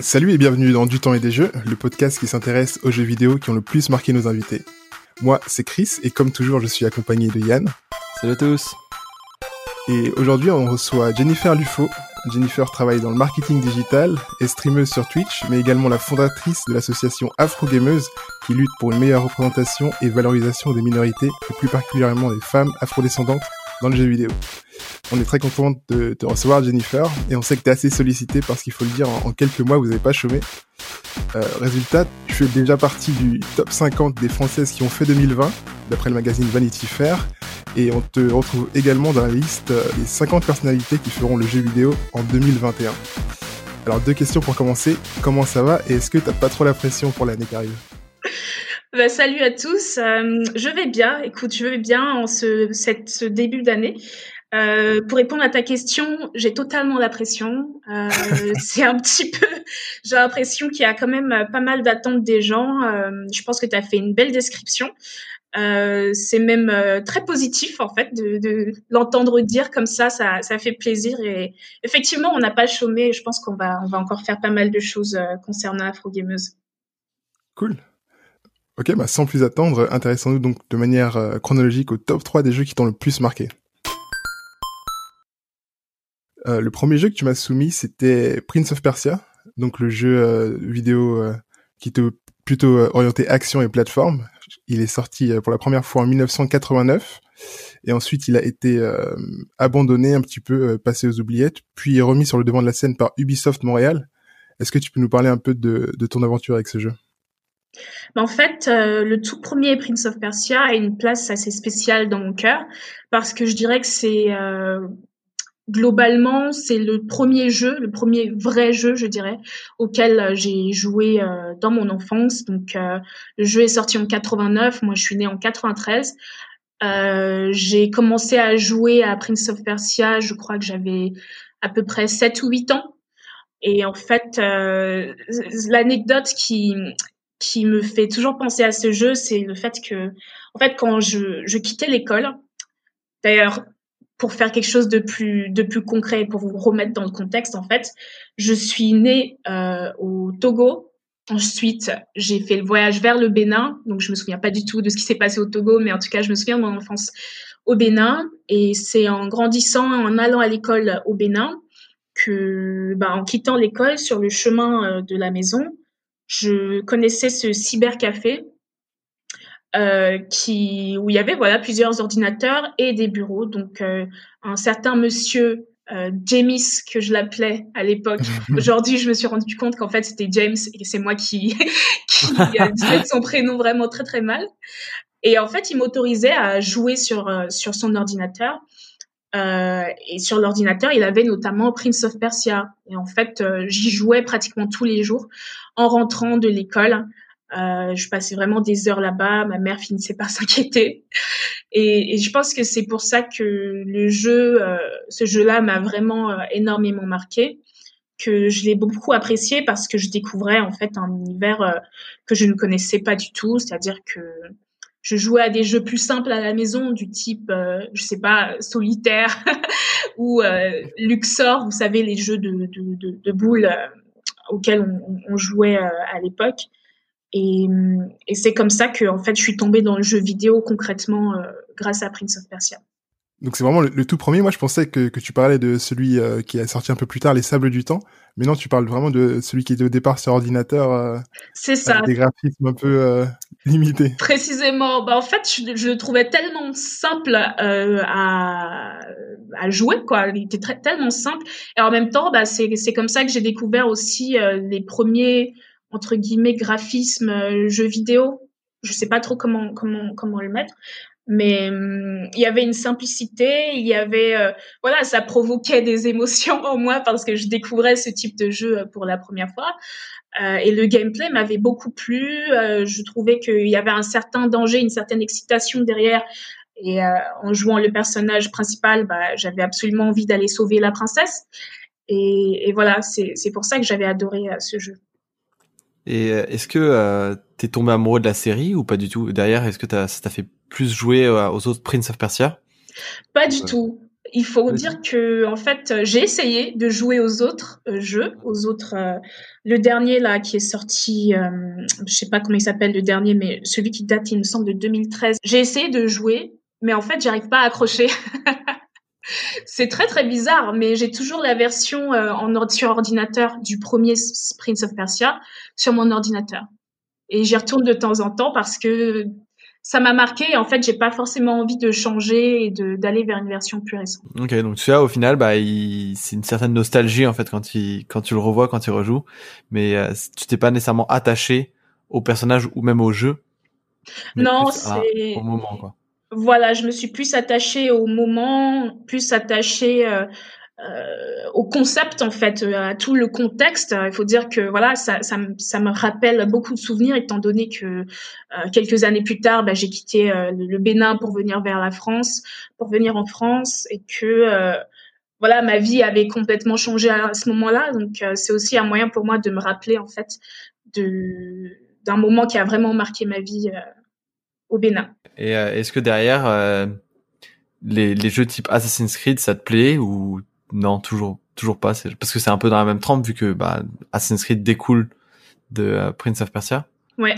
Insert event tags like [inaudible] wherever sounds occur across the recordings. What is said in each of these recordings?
Salut et bienvenue dans Du temps et des jeux, le podcast qui s'intéresse aux jeux vidéo qui ont le plus marqué nos invités. Moi, c'est Chris et comme toujours, je suis accompagné de Yann. Salut à tous. Et aujourd'hui, on reçoit Jennifer Lufo. Jennifer travaille dans le marketing digital, est streameuse sur Twitch, mais également la fondatrice de l'association Afro Gameuse qui lutte pour une meilleure représentation et valorisation des minorités, et plus particulièrement des femmes afrodescendantes dans le jeu vidéo. On est très content de te recevoir Jennifer et on sait que tu assez sollicité parce qu'il faut le dire, en, quelques mois vous n'avez pas chômé. Euh, résultat, tu fais déjà partie du top 50 des Françaises qui ont fait 2020, d'après le magazine Vanity Fair, et on te retrouve également dans la liste euh, des 50 personnalités qui feront le jeu vidéo en 2021. Alors deux questions pour commencer, comment ça va et est-ce que t'as pas trop la pression pour l'année qui arrive? Bah, salut à tous, euh, je vais bien. Écoute, je vais bien en ce, cette, ce début d'année. Euh, pour répondre à ta question, j'ai totalement la pression. Euh, [laughs] c'est un petit peu, j'ai l'impression qu'il y a quand même pas mal d'attentes des gens. Euh, je pense que tu as fait une belle description. Euh, c'est même euh, très positif en fait de, de l'entendre dire comme ça, ça, ça fait plaisir et effectivement on n'a pas chômé. Je pense qu'on va on va encore faire pas mal de choses concernant Afro Gameuse. Cool. Ok, bah sans plus attendre, intéressons-nous donc de manière chronologique au top 3 des jeux qui t'ont le plus marqué. Euh, le premier jeu que tu m'as soumis, c'était Prince of Persia, donc le jeu euh, vidéo euh, qui était plutôt orienté action et plateforme. Il est sorti pour la première fois en 1989 et ensuite il a été abandonné un petit peu, passé aux oubliettes, puis remis sur le devant de la scène par Ubisoft Montréal. Est-ce que tu peux nous parler un peu de ton aventure avec ce jeu? En fait, le tout premier Prince of Persia a une place assez spéciale dans mon cœur parce que je dirais que c'est globalement, c'est le premier jeu, le premier vrai jeu, je dirais, auquel euh, j'ai joué euh, dans mon enfance. Donc, euh, le jeu est sorti en 89, moi je suis née en 93. j'ai commencé à jouer à Prince of Persia, je crois que j'avais à peu près 7 ou 8 ans. Et en fait, l'anecdote qui qui me fait toujours penser à ce jeu, c'est le fait que, en fait, quand je, je quittais l'école, d'ailleurs, pour faire quelque chose de plus de plus concret pour vous remettre dans le contexte en fait je suis née euh, au Togo. Ensuite j'ai fait le voyage vers le Bénin. Donc je me souviens pas du tout de ce qui s'est passé au Togo mais en tout cas je me souviens de mon enfance au Bénin. Et c'est en grandissant en allant à l'école au Bénin que bah, en quittant l'école sur le chemin euh, de la maison je connaissais ce cybercafé euh, qui où il y avait voilà plusieurs ordinateurs et des bureaux. Donc euh, un certain monsieur euh, James que je l'appelais à l'époque. [laughs] Aujourd'hui, je me suis rendu compte qu'en fait c'était James et c'est moi qui [laughs] qui disais son prénom vraiment très très mal. Et en fait, il m'autorisait à jouer sur sur son ordinateur. Euh, et sur l'ordinateur, il avait notamment Prince of Persia. Et en fait, j'y jouais pratiquement tous les jours en rentrant de l'école. Euh, je passais vraiment des heures là-bas. Ma mère finissait par [laughs] s'inquiéter. Et, et, je pense que c'est pour ça que le jeu, euh, ce jeu-là m'a vraiment euh, énormément marqué, que je l'ai beaucoup apprécié parce que je découvrais en fait un univers euh, que je ne connaissais pas du tout. C'est-à-dire que je jouais à des jeux plus simples à la maison, du type, je sais pas, solitaire [laughs] ou Luxor, vous savez, les jeux de, de, de boules auxquels on, jouait à l'époque. Et, et c'est comme ça que en fait je suis tombée dans le jeu vidéo concrètement euh, grâce à Prince of Persia. Donc c'est vraiment le, tout premier. Moi je pensais que, que tu parlais de celui euh, qui a sorti un peu plus tard, Les Sables du Temps. Mais non, tu parles vraiment de celui qui était au départ sur ordinateur. Euh, c'est ça. des graphismes un peu limités. Précisément. Bah en fait je, je le trouvais tellement simple à, à jouer quoi. Il était très, tellement simple. Et en même temps bah c'est comme ça que j'ai découvert aussi les premiers entre guillemets graphisme euh, jeu vidéo. Je sais pas trop comment comment comment le mettre, mais hum, il y avait une simplicité, il y avait euh, voilà, ça provoquait des émotions en moi parce que je découvrais ce type de jeu euh, pour la première fois. et le gameplay m'avait beaucoup plu. je trouvais qu'il y avait un certain danger, une certaine excitation derrière. Et en jouant le personnage principal, bah, j'avais absolument envie d'aller sauver la princesse. Et, voilà, c'est pour ça que j'avais adoré ce jeu. Et euh, est-ce que euh, t'es tombé amoureux de la série ou pas du tout? Derrière, est-ce que ça t'a fait plus jouer euh, aux autres Prince of Persia Pas du tout. il faut dire que en fait, j'ai essayé de jouer aux autres euh, jeux, aux autres. Euh, le dernier là qui est sorti, euh, je sais pas comment il s'appelle le dernier, mais celui qui date, il me semble, de 2013. J'ai essayé de jouer, mais en fait, j'arrive pas à accrocher. [laughs] C'est très très bizarre, mais j'ai toujours la version en sur ordinateur du premier Prince of Persia sur mon ordinateur. Et j'y retourne de temps en temps parce que ça m'a marqué. en fait, j'ai pas forcément envie de changer et de d'aller vers une version plus récente. Ok, donc tu vois, au final, bah, c'est une certaine nostalgie en fait quand il quand tu le revois, quand tu rejoues, mais euh, tu t'es pas nécessairement attaché au personnage ou même au jeu. Non, c'est au moment quoi. Voilà, je me suis plus attachée au moment, plus attachée euh, euh, au concept en fait, euh, à tout le contexte. Il faut dire que voilà, ça, ça, ça me rappelle beaucoup de souvenirs étant donné que euh, quelques années plus tard, bah, j'ai quitté le Bénin pour venir vers la France, pour venir en France, et que voilà, ma vie avait complètement changé à, ce moment-là. Donc c'est aussi un moyen pour moi de me rappeler en fait de d'un moment qui a vraiment marqué ma vie au Bénin. Et est-ce que derrière les, les jeux type Assassin's Creed, ça te plaît non, toujours, toujours pas. Parce que c'est un peu dans la même trempe vu que bah, Assassin's Creed découle de euh, Prince of Persia. Ouais.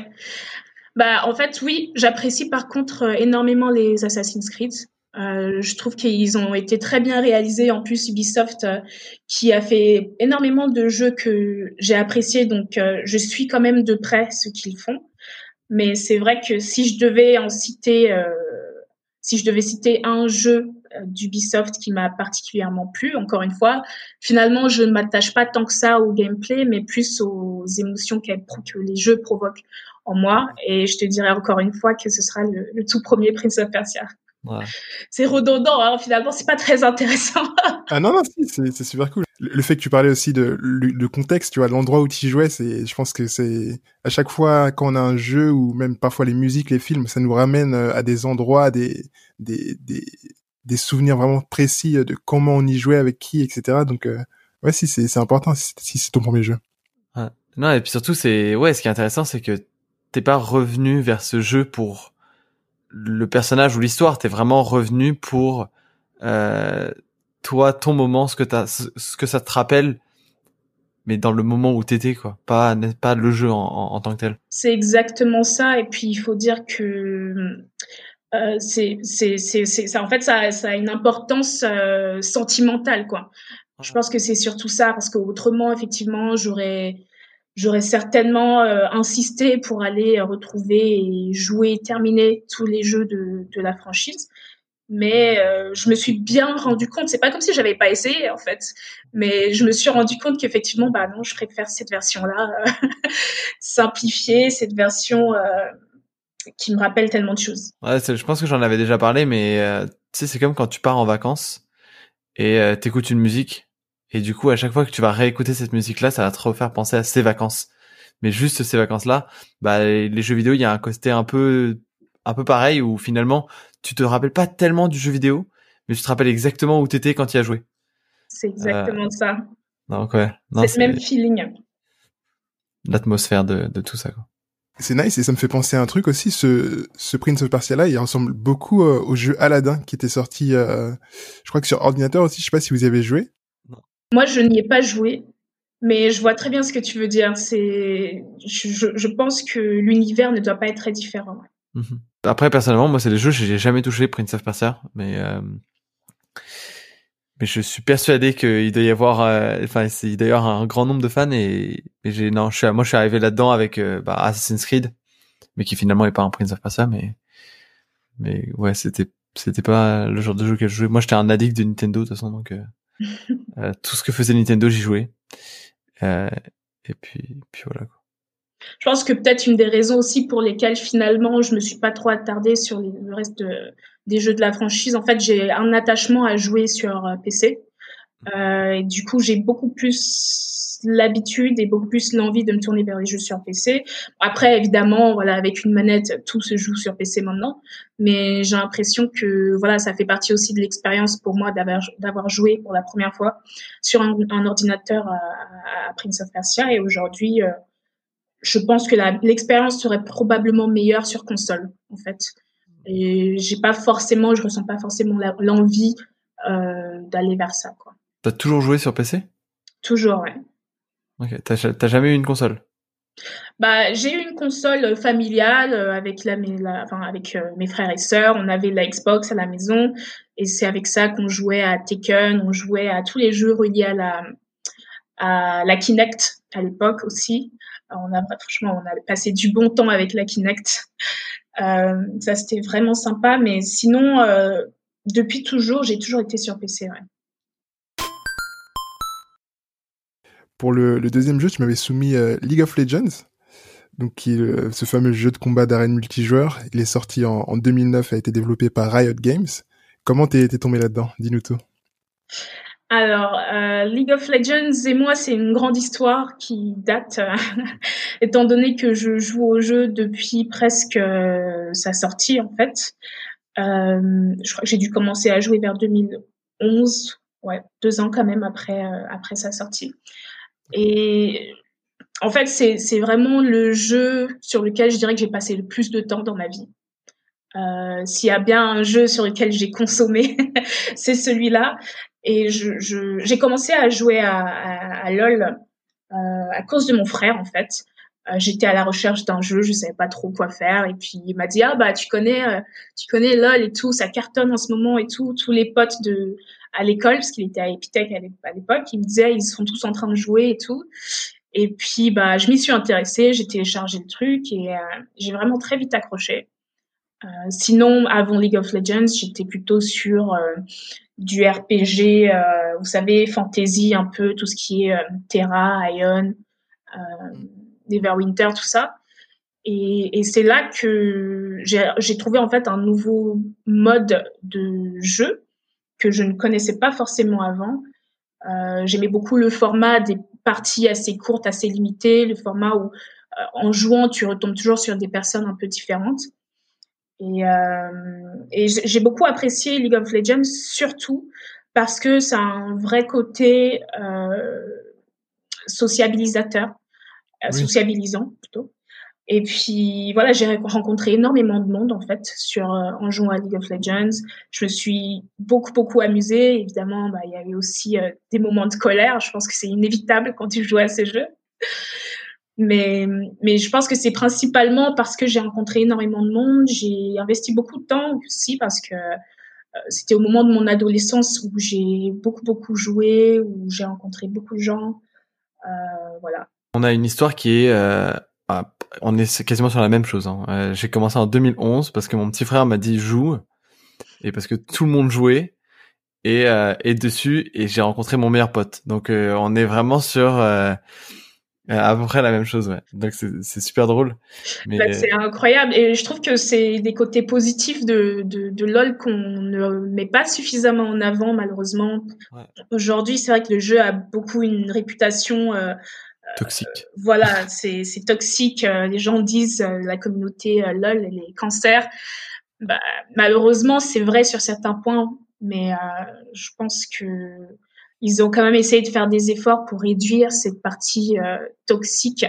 Bah en fait oui, j'apprécie par contre euh, énormément les Assassin's Creed. Euh, je trouve qu'ils ont été très bien réalisés. En plus, Ubisoft, qui a fait énormément de jeux que j'ai appréciés, donc je suis quand même de près ce qu'ils font. Mais c'est vrai que si je devais en citer, si je devais citer un jeu d'Ubisoft qui m'a particulièrement plu. Encore une fois, finalement, je ne m'attache pas tant que ça au gameplay, mais plus aux émotions que les jeux provoquent en moi. Et je te dirais encore une fois que ce sera le, tout premier Prince of Persia. C'est redondant, hein, finalement, c'est pas très intéressant. [laughs] ah non, non, si, c'est super cool. Le, fait que tu parlais aussi de le, contexte, tu vois, l'endroit où tu jouais, c'est, je pense que c'est à chaque fois quand on a un jeu ou même parfois les musiques, les films, ça nous ramène euh, à des endroits, des, des, des, des souvenirs vraiment précis de comment on y jouait avec qui, etc. Donc euh, ouais, si c'est c'est important si c'est ton premier jeu. Non et puis surtout c'est ouais, ce qui est intéressant c'est que t'es pas revenu vers ce jeu pour le personnage ou l'histoire, t'es vraiment revenu pour euh, toi, ton moment, ce que t'as, ce que ça te rappelle, mais dans le moment où t'étais quoi, pas pas le jeu en, en tant que tel. C'est exactement ça et puis il faut dire que euh, c'est c'est c'est ça en fait ça ça a une importance euh, sentimentale quoi. Je pense que c'est surtout ça parce qu'autrement effectivement j'aurais j'aurais certainement euh, insisté pour aller retrouver et jouer terminer tous les jeux de de la franchise. Mais je me suis bien rendu compte, c'est pas comme si j'avais pas essayé en fait, mais je me suis rendu compte qu'effectivement bah non, je préfère cette version là [laughs] simplifiée, cette version qui me rappelle tellement de choses. Ouais, je pense que j'en avais déjà parlé, mais euh, tu sais, c'est comme quand tu pars en vacances et euh, t'écoutes une musique et du coup, à chaque fois que tu vas réécouter cette musique-là, ça va te refaire penser à ces vacances. Mais juste ces vacances-là, bah les jeux vidéo, il y a un côté un peu un peu pareil où finalement tu te rappelles pas tellement du jeu vidéo, mais tu te rappelles exactement où t'étais quand tu y as joué. C'est exactement euh, ça. Donc ouais. C'est le même feeling. L'atmosphère de, de tout ça quoi c'est nice et ça me fait penser à un truc aussi. Ce, ce Prince of Persia là, il ressemble beaucoup euh, au jeu Aladdin qui était sorti, euh, je crois que sur ordinateur aussi. Je sais pas si vous y avez joué. Moi, je n'y ai pas joué, mais je vois très bien ce que tu veux dire. C'est, je, je pense que l'univers ne doit pas être très différent. Mhm. Après, personnellement, moi, c'est des jeux, j'ai jamais touché Prince of Persia, mais euh, mais je suis persuadé qu'il doit y avoir, enfin, il doit y avoir un grand nombre de fans et, et j'ai non, je suis, moi, je suis arrivé là-dedans avec bah, Assassin's Creed, mais qui finalement est pas un Prince of Persia, mais mais ouais, c'était c'était pas le genre de jeu que je jouais. Moi, j'étais un addict de Nintendo de toute façon, donc euh, [laughs] tout ce que faisait Nintendo, j'y jouais. Euh, et puis puis voilà. Quoi. Je pense que peut-être une des raisons aussi pour lesquelles finalement je me suis pas trop attardée sur le reste de, des jeux de la franchise. En fait, j'ai un attachement à jouer sur euh, PC. Euh, et du coup, j'ai beaucoup plus l'habitude et beaucoup plus l'envie de me tourner vers les jeux sur PC. Après, évidemment, voilà, avec une manette, tout se joue sur PC maintenant. Mais j'ai l'impression que voilà, ça fait partie aussi de l'expérience pour moi d'avoir joué pour la première fois sur un, ordinateur à, Prince of Persia. Et aujourd'hui, euh, je pense que l'expérience serait probablement meilleure sur console, en fait. Et j'ai pas forcément, je ressens pas forcément l'envie d'aller vers ça. Quoi. T'as toujours joué sur PC Toujours, ouais. Ok. T'as jamais eu une console? Bah, j'ai eu une console familiale avec la, enfin, avec mes frères et sœurs. On avait la Xbox à la maison et c'est avec ça qu'on jouait à Tekken, on jouait à tous les jeux reliés à la à la Kinect à l'époque aussi. On a franchement, on a passé du bon temps avec la Kinect. Euh, ça c'était vraiment sympa, mais sinon, euh, depuis toujours, j'ai toujours été sur PC. Pour le, deuxième jeu, tu m'avais soumis euh, League of Legends, donc ce fameux jeu de combat d'arène multijoueur. Il est sorti en, en, 2009, a été développé par Riot Games. Comment t'es tombé là-dedans? Dis-nous tout. Alors, euh, League of Legends et moi, c'est une grande histoire qui date, euh, [laughs] étant donné que je joue au jeu depuis presque euh, sa sortie en fait. je crois que j'ai dû commencer à jouer vers 2011, ouais, deux ans quand même après après sa sortie. Et en fait, c'est vraiment le jeu sur lequel je dirais que j'ai passé le plus de temps dans ma vie. S'il y a bien un jeu sur lequel j'ai consommé, [laughs] c'est celui-là. Et j'ai je, commencé à jouer à, à, à LoL euh, à cause de mon frère, en fait. Euh, J'étais à la recherche d'un jeu, je savais pas trop quoi faire, et puis il m'a dit ah bah tu connais, euh, tu connais LoL et tout, ça cartonne en ce moment et tout. Tous les potes de à l'école, parce qu'il était à Epitech à l'époque, il me disait ils sont tous en train de jouer et tout. Et puis bah je m'y suis intéressée, j'ai téléchargé le truc et euh, j'ai vraiment très vite accroché. Euh, sinon, avant League of Legends, j'étais plutôt sur euh, du RPG, euh, vous savez, fantasy un peu, tout ce qui est Terra, Ion, Neverwinter, tout ça. Et, et c'est là que j'ai trouvé en fait un nouveau mode de jeu que je ne connaissais pas forcément avant. Euh, J'aimais beaucoup le format des parties assez courtes, assez limitées, le format où en jouant tu retombes toujours sur des personnes un peu différentes. Et, euh, et j'ai beaucoup apprécié League of Legends, surtout parce que ça a un vrai côté euh, sociabilisateur, euh, sociabilisant plutôt. Et puis voilà, j'ai rencontré énormément de monde en fait sur euh, en jouant à League of Legends. Je me suis beaucoup beaucoup amusée. Évidemment, bah, il y avait aussi euh, des moments de colère. Je pense que c'est inévitable quand tu joues à ces jeux. Mais, mais je pense que c'est principalement parce que j'ai rencontré énormément de monde. J'ai investi beaucoup de temps aussi parce que euh, c'était au moment de mon adolescence où j'ai beaucoup, beaucoup joué, où j'ai rencontré beaucoup de gens. Euh, voilà. On a une histoire qui est... Euh, ah, on est quasiment sur la même chose. Hein. J'ai commencé en 2011 parce que mon petit frère m'a dit joue et parce que tout le monde jouait et, euh, et dessus et j'ai rencontré mon meilleur pote. Donc on est vraiment sur à peu près la même chose, ouais. Donc c'est super drôle. Mais... Bah, c'est incroyable et je trouve que c'est des côtés positifs de, de, de LoL qu'on ne met pas suffisamment en avant malheureusement. Ouais. Aujourd'hui, c'est vrai que le jeu a beaucoup une réputation euh, toxique. Euh, voilà, c'est toxique. Euh, les gens disent euh, la communauté LoL elle est cancer. Bah, malheureusement, c'est vrai sur certains points, mais je pense que ils ont quand même essayé de faire des efforts pour réduire cette partie euh, toxique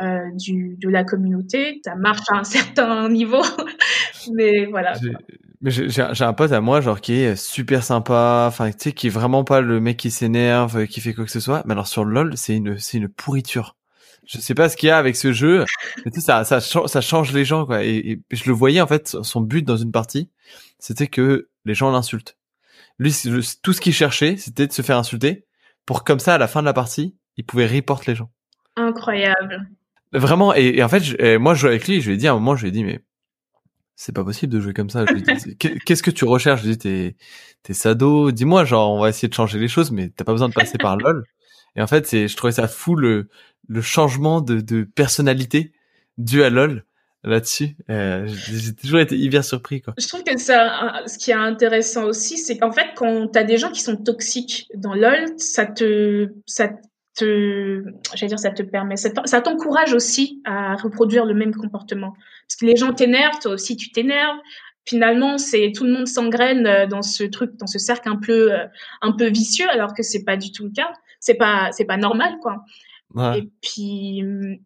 euh, du, de la communauté. Ça marche à un [laughs] certain niveau, [laughs] mais voilà. Mais j'ai un pote à moi, genre qui est super sympa, enfin tu sais, qui est vraiment pas le mec qui s'énerve, qui fait quoi que ce soit. Mais alors sur LoL, c'est une c'est une pourriture. Je sais pas ce qu'il y a avec ce jeu, mais tu sais, ça ça ça change les gens quoi. Et, et je le voyais en fait, son but dans une partie, c'était que les gens l'insultent. Lui, tout ce qu'il cherchait, c'était de se faire insulter pour comme ça, à la fin de la partie, il pouvait report les gens. Incroyable. Vraiment, et, en fait, moi, je jouais avec lui, je lui ai dit, à un moment, je lui ai dit, mais c'est pas possible de jouer comme ça. Qu'est-ce que tu recherches? Je lui ai dit, t'es, t'es sado, dis-moi, genre, on va essayer de changer les choses, mais t'as pas besoin de passer par LOL. Et en fait, c'est, je trouvais ça fou le, le changement de, de personnalité dû à LOL là-dessus. Euh, j'ai toujours été hyper surpris. Quoi. Je trouve que ça, ce qui est intéressant aussi, c'est qu'en fait, quand tu as des gens qui sont toxiques dans LoL, ça te, ça te, j'allais dire, ça te permet, ça t'encourage aussi à reproduire le même comportement. Parce que les gens t'énervent, toi aussi tu t'énerves. Finalement, c'est tout le monde s'engraine euh, dans ce truc, dans ce cercle un peu, euh, un peu vicieux, alors que c'est pas du tout le cas. C'est pas, c'est pas normal, quoi. Et puis,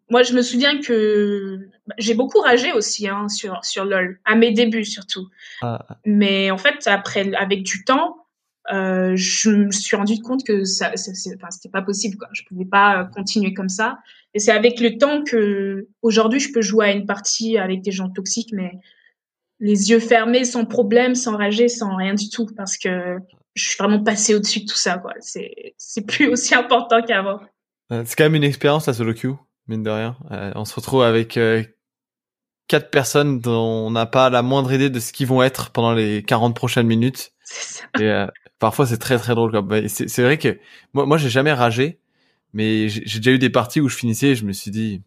moi, je me souviens que bah, j'ai beaucoup ragé aussi hein, sur, sur LoL, à mes débuts surtout. Ah. Mais en fait, après, avec du temps, euh, je me suis rendu compte que ça, c'était pas possible, quoi. Je pouvais pas continuer comme ça. Et c'est avec le temps que, aujourd'hui, je peux jouer à une partie avec des gens toxiques, mais les yeux fermés, sans problème, sans rager, sans rien du tout, parce que je suis vraiment passée au-dessus de tout ça, quoi. C'est, c'est plus [laughs] aussi important qu'avant. C'est quand même une expérience, la solo queue, mine de rien. Euh, on se retrouve avec euh, quatre personnes dont on n'a pas la moindre idée de ce qu'ils vont être pendant les 40 prochaines minutes. Ça. Et euh, parfois, c'est très très drôle. C'est, vrai que moi, moi, j'ai jamais ragé, mais j'ai, déjà eu des parties où je finissais et je me suis dit,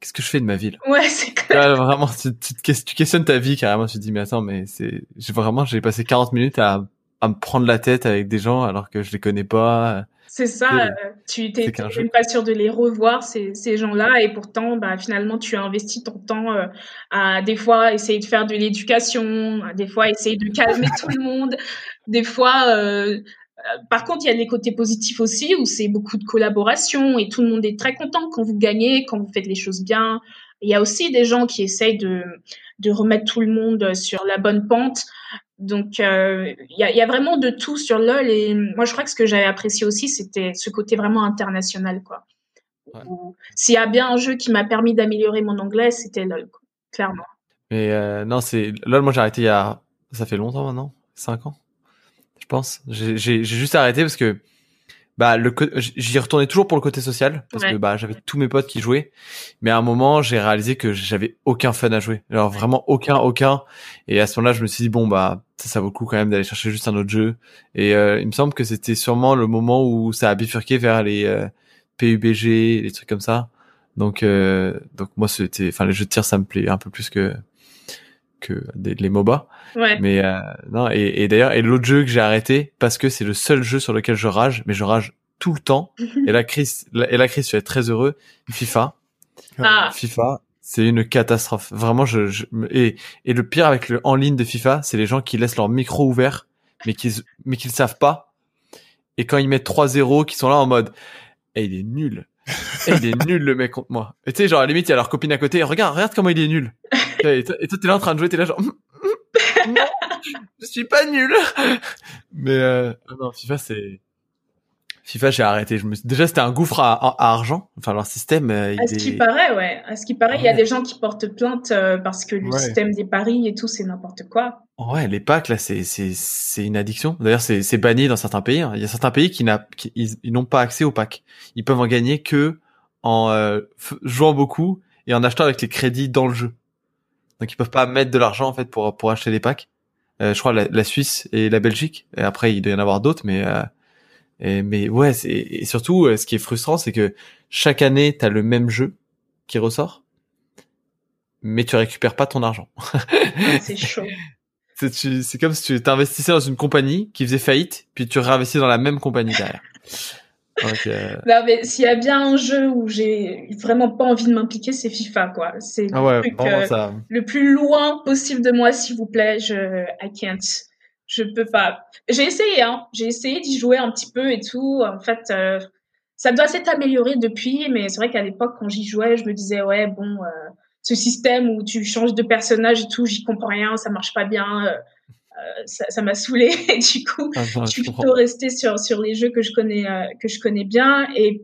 qu'est-ce que je fais de ma vie Ouais, c'est clair. vraiment, tu, tu, tu, questionnes ta vie carrément. Tu te dis, mais attends, mais c'est, j'ai vraiment, j'ai passé 40 minutes à à me prendre la tête avec des gens alors que je les connais pas. C'est ça, euh, tu t'es même pas sûr de les revoir ces, ces gens-là et pourtant bah finalement tu as investi ton temps euh, à des fois essayer de faire de l'éducation, à des fois essayer de calmer tout le monde, des fois euh, euh, par contre, il y a les côtés positifs aussi où c'est beaucoup de collaboration et tout le monde est très content quand vous gagnez, quand vous faites les choses bien. Il y a aussi des gens qui essayent de, de remettre tout le monde sur la bonne pente. Donc, euh, il y, a, y, a, vraiment de tout sur LoL. Et moi, je crois que ce que j'avais apprécié aussi, c'était ce côté vraiment international, quoi. S'il y a bien un jeu qui m'a permis d'améliorer mon anglais, c'était LoL, quoi, clairement. Mais euh, non, c'est LoL. Moi, j'ai arrêté il y a, ça fait longtemps maintenant, cinq ans, je pense. J'ai juste arrêté parce que bah le j'y retournais toujours pour le côté social parce que bah j'avais tous mes potes qui jouaient. Mais à un moment j'ai réalisé que j'avais aucun fun à jouer. Alors vraiment aucun aucun. Et à ce moment-là je me suis dit bon bah ça, ça vaut le coup quand même d'aller chercher juste un autre jeu. Et euh, il me semble que c'était sûrement le moment où ça a bifurqué vers les euh, PUBG les trucs comme ça. Donc euh, donc moi c'était enfin les jeux de tir ça me plaît un peu plus que que des, les MOBA. Ouais. Mais euh, non et, et d'ailleurs et l'autre jeu que j'ai arrêté parce que c'est le seul jeu sur lequel je rage, mais je rage tout le temps. [laughs] et la crise et la crise, je suis très heureux. FIFA. Ah. FIFA, c'est une catastrophe. Vraiment, je, je, et et le pire avec le en ligne de FIFA, c'est les gens qui laissent leur micro ouvert, mais qui mais qu'ils savent pas. Et quand ils mettent 3-0, qui sont là en mode, et eh, il est nul. Il est nul le mec contre moi. Et tu sais, genre à la limite, il y a leur copine à côté. Regarde, regarde comment il est nul. [laughs] et toi, t'es là en train de jouer, t'es là genre, hum, hum, non, je suis pas nul. [laughs] Mais euh, non, FIFA c'est FIFA, j'ai arrêté. Je me... Déjà, c'était un gouffre à, à, argent. Enfin, leur système. Euh, à ce qui paraît, ouais. À ce qui paraît, il y a des gens qui portent plainte euh, parce que le système des paris et tout, c'est n'importe quoi. Ouais, les packs là, c'est c'est c'est une addiction. D'ailleurs, c'est c'est banni dans certains pays. Hein. Il y a certains pays qui n'a ils, n'ont pas accès aux packs. Ils peuvent en gagner que en euh, jouant beaucoup et en achetant avec les crédits dans le jeu. Donc ils peuvent pas mettre de l'argent en fait pour pour acheter des packs. Euh, je crois la, la, Suisse et la Belgique. Et après il doit y en avoir d'autres, mais euh, et, mais ouais, c'est et surtout euh, ce qui est frustrant, c'est que chaque année t'as le même jeu qui ressort, mais tu récupères pas ton argent. [laughs] c'est chaud. C'est comme si tu t'investissais dans une compagnie qui faisait faillite, puis tu réinvestis dans la même compagnie derrière. Euh, non, mais s'il y a bien un jeu où j'ai vraiment pas envie de m'impliquer, c'est FIFA, quoi. C'est ah ouais, le, euh, le plus loin possible de moi, s'il vous plaît. Je, I can't. Je peux pas. J'ai essayé, hein. J'ai essayé d'y jouer un petit peu et tout. En fait, euh, ça doit s'être amélioré depuis, mais c'est vrai qu'à l'époque, quand j'y jouais, je me disais, ouais, bon, ce système où tu changes de personnage et tout, j'y comprends rien, ça marche pas bien euh, ça m'a saoulé [laughs] et du coup ah, je suis plutôt restée sur sur les jeux que je connais euh, que je connais bien et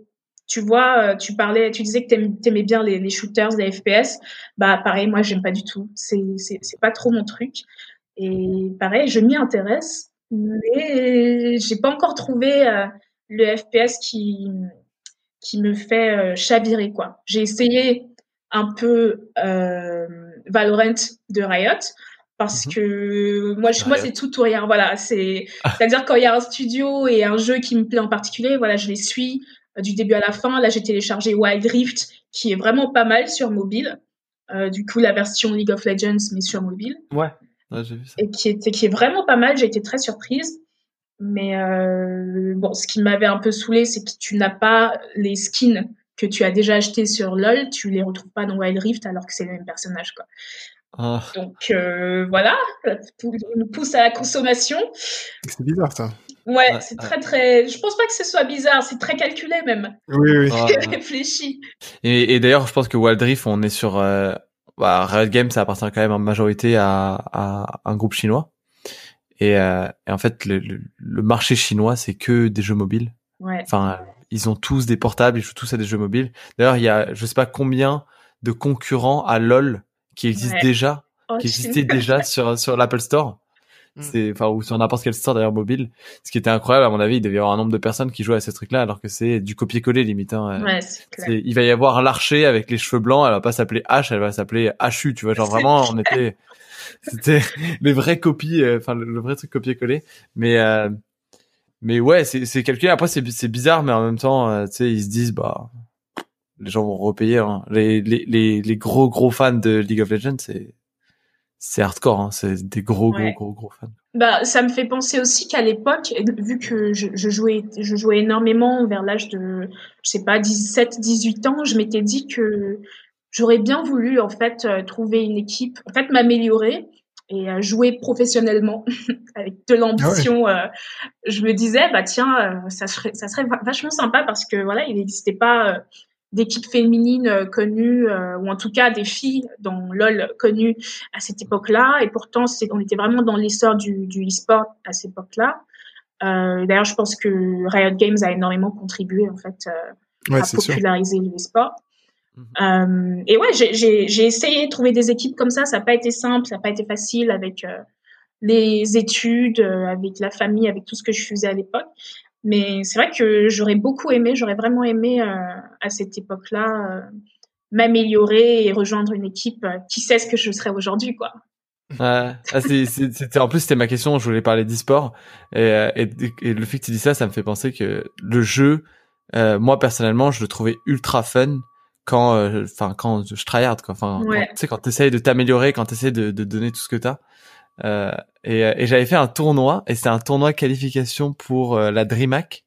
tu vois euh, tu parlais tu disais que t'aimais bien les, les shooters les FPS bah pareil moi j'aime pas du tout c'est c'est c'est pas trop mon truc et pareil je m'y intéresse mais j'ai pas encore trouvé le FPS qui qui me fait chavirer quoi. J'ai essayé un peu Valorant de Riot parce mmh que moi moi c'est tout ou rien voilà. C'est ah. c'est à dire quand il y a un studio et un jeu qui me plaît en particulier voilà je les suis euh, du début à la fin. Là j'ai téléchargé Wild Rift qui est vraiment pas mal sur mobile. Euh, du coup la version League of Legends mais sur mobile. Ouais, j'ai vu ça. et qui est qui est vraiment pas mal j'ai été très surprise mais euh, bon ce qui m'avait un peu saoulé c'est que tu n'as pas les skins que tu as déjà achetés sur LoL tu les retrouves pas dans Wild Rift alors que c'est le même personnage quoi ah. Donc euh, voilà, on nous pousse à la consommation. C'est bizarre ça. Ouais, c'est très très. Je pense pas que ce soit bizarre, c'est très calculé même. Oui, oui. Ah, [laughs] réfléchi. Et, et d'ailleurs, je pense que Wild Rift, on est sur. Euh, bah, Riot Games, ça appartient quand même en majorité à, à un groupe chinois. Et, euh, et en fait, le, le, le marché chinois, c'est que des jeux mobiles. Ouais. Enfin, ils ont tous des portables, ils jouent tous à des jeux mobiles. D'ailleurs, il y a, je sais pas combien de concurrents à LoL qui existent Ouais. déjà, Oh, qui sais existaient déjà sur sur l'Apple Store. Mm. C'est, enfin, ou sur n'importe quel store d'ailleurs mobile. Ce qui était incroyable, à mon avis, il devait y avoir un nombre de personnes qui jouaient à ces trucs-là, alors que c'est du copier-coller limite. Hein. Ouais, c'est clair. C'est- il va y avoir l'archer avec les cheveux blancs, elle va pas s'appeler H, elle va s'appeler HU, tu vois, genre vraiment, on était, [laughs] c'était les vraies copies, euh, enfin le, le vrai truc copier-coller. Mais euh, mais ouais, c'est c'est calculé. Après c'est c'est bizarre, mais en même temps, euh, tu sais, ils se disent bah les gens vont repayer. Hein. Les, les les les gros gros fans de League of Legends, c'est c'est hardcore, hein. c'est des gros gros Ouais. gros gros fans. Bah, ça me fait penser aussi qu'à l'époque, vu que je, je jouais, je jouais énormément vers l'âge de, je sais pas, 17, 18 ans, je m'étais dit que j'aurais bien voulu, en fait, euh, trouver une équipe, en fait, m'améliorer et euh, jouer professionnellement [laughs] avec de l'ambition. euh, je me disais, bah, tiens, euh, ça serait, ça serait va- vachement sympa parce que, voilà, il n'existait pas euh, d'équipe féminine euh, connue, euh, ou en tout cas des filles dans LoL connues à cette époque-là. Et pourtant, c'est, on était vraiment dans l'essor du, du e-sport à cette époque-là. Euh, d'ailleurs, je pense que Riot Games a énormément contribué en fait euh, Ouais, à populariser le e-sport. Mhm. Euh, et ouais, j'ai, essayé de trouver des équipes comme ça. Ça n'a pas été simple, ça n'a pas été facile avec euh, les études, euh, avec la famille, avec tout ce que je faisais à l'époque. Mais c'est vrai que j'aurais beaucoup aimé, j'aurais vraiment aimé euh, à cette époque-là euh, m'améliorer et rejoindre une équipe euh, qui sait ce que je serais aujourd'hui, quoi. Ouais. Ah, c'était en plus c'était ma question. Je voulais parler d'e-sport et, et, et le fait que tu dis ça, ça me fait penser que le jeu, moi personnellement, je le trouvais ultra fun quand, enfin quand je tryhard quoi. Enfin, Ouais. tu sais quand t'essayes de t'améliorer, quand t'essayes de, de donner tout ce que t'as. Euh, et, euh, et j'avais fait un tournoi et c'était un tournoi qualification pour euh, la DreamHack.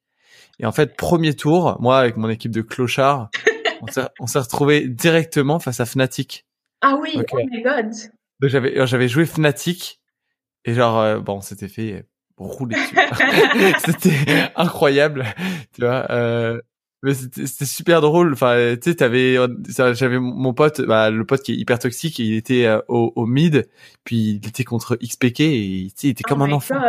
Et en fait, premier tour, moi avec mon équipe de clochards, [laughs] on s'est, retrouvé directement face à Fnatic. Ah oui, oh my god. Donc j'avais j'avais joué Fnatic et genre euh, bon c'était fait euh, rouler dessus. [laughs] [laughs] c'était incroyable, tu vois. Mais c'était super drôle. Enfin tu sais t'avais j'avais mon pote bah, le pote qui est hyper toxique il était euh, au, au mid puis il était contre XPK et tu sais il était comme oh un enfant.